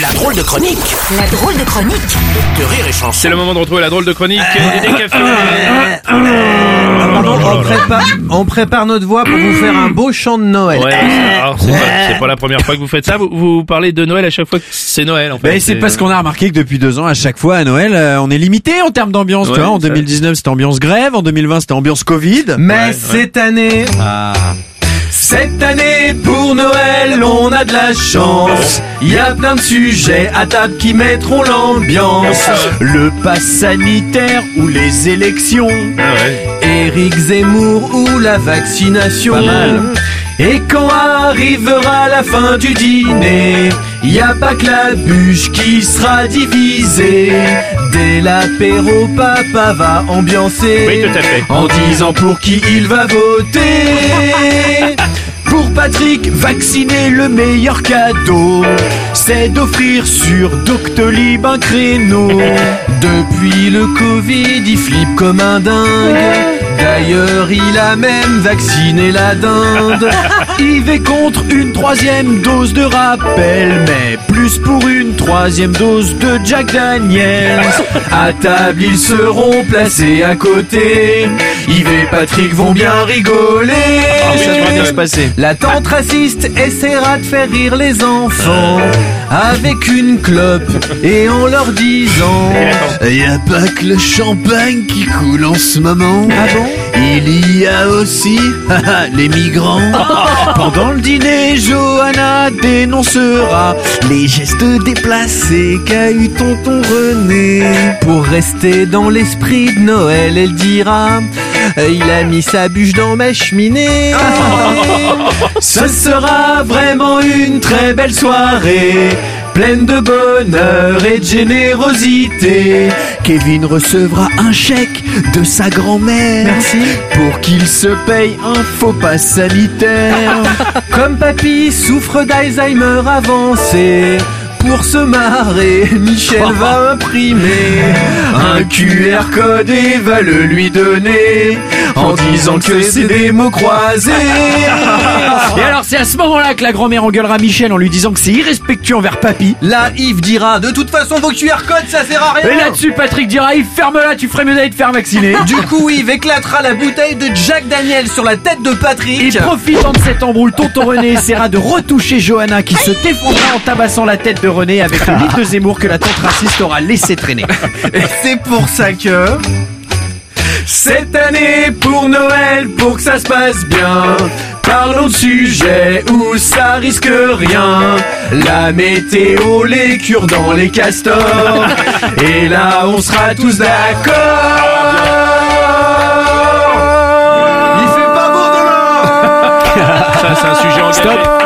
La drôle de chronique La drôle de chronique de Rire et Chanson. C'est le moment de retrouver la drôle de chronique Euh, des décafés. Pardon, on, prépare, on prépare notre voix pour vous faire un beau chant de Noël. Ouais, alors, c'est pas, la première fois que vous faites ça. Vous, vous parlez de Noël à chaque fois que c'est Noël, en fait. Ben, c'est parce qu'on a remarqué que depuis deux ans, à chaque fois à Noël, euh, on est limité en termes d'ambiance. tu Ouais, vois, en ça- 2019, c'était ambiance grève. En 2020, c'était ambiance Covid. Mais Ouais, ouais. cette année, cette année pour Noël, on a de la chance. Il y a plein de sujets à table qui mettront l'ambiance. Le pass sanitaire ou les élections. Ah. Éric Zemmour ou la vaccination. Pas mal. Et quand arrivera la fin du dîner, y a pas que la bûche qui sera divisée. Dès l'apéro, papa va ambiancer. Oui, tout à fait. En disant pour qui il va voter. Patrick, vacciner le meilleur cadeau, c'est d'offrir sur Doctolib un créneau. Depuis le Covid, il flippe comme un dingue. D'ailleurs, il a même vacciné la dinde. Il va contre une troisième dose de rappel, mais plus pour une troisième dose de Jack Daniels. À table, ils seront placés à côté. Et Patrick vont bien rigoler. Ça bien se passer. La tante raciste essaiera de faire rire les enfants avec une clope et en leur disant Y a pas que le champagne qui coule en ce moment. Ah bon Il y a aussi les migrants. Pendant le dîner, Johanna dénoncera les gestes déplacés qu'a eu tonton René. Pour rester dans l'esprit de Noël, elle dira Il a mis sa bûche dans ma cheminée. Ce sera vraiment une très belle soirée. Pleine de bonheur et de générosité. Kevin recevra un chèque de sa grand-mère. Merci. Pour qu'il se paye un faux pas sanitaire. Comme papy souffre d'Alzheimer avancé, pour se marrer, Michel va imprimer un QR code et va le lui donner en disant que c'est des mots croisés. Et alors c'est à ce moment-là que la grand-mère engueulera Michel en lui disant que c'est irrespectueux envers papy. Là, Yves dira De toute façon, vos QR codes, ça sert à rien. Et là-dessus Patrick dira il ferme-la, tu ferais mieux d'aller te faire vacciner. Du coup, Yves éclatera la bouteille de Jack Daniel sur la tête de Et Patrick. profitant de cette embrouille, tonton René essaiera de retoucher Johanna qui se défendra en tabassant la tête de René avec le livre de Zemmour que la tante raciste aura laissé traîner. Et c'est pour ça que cette année pour Noël, pour que ça se passe bien. Parlons de sujets où ça risque rien. La météo, les cures dans les castors. Et là, on sera tous d'accord. Il fait pas beau demain. Ça, c'est un sujet en Stop.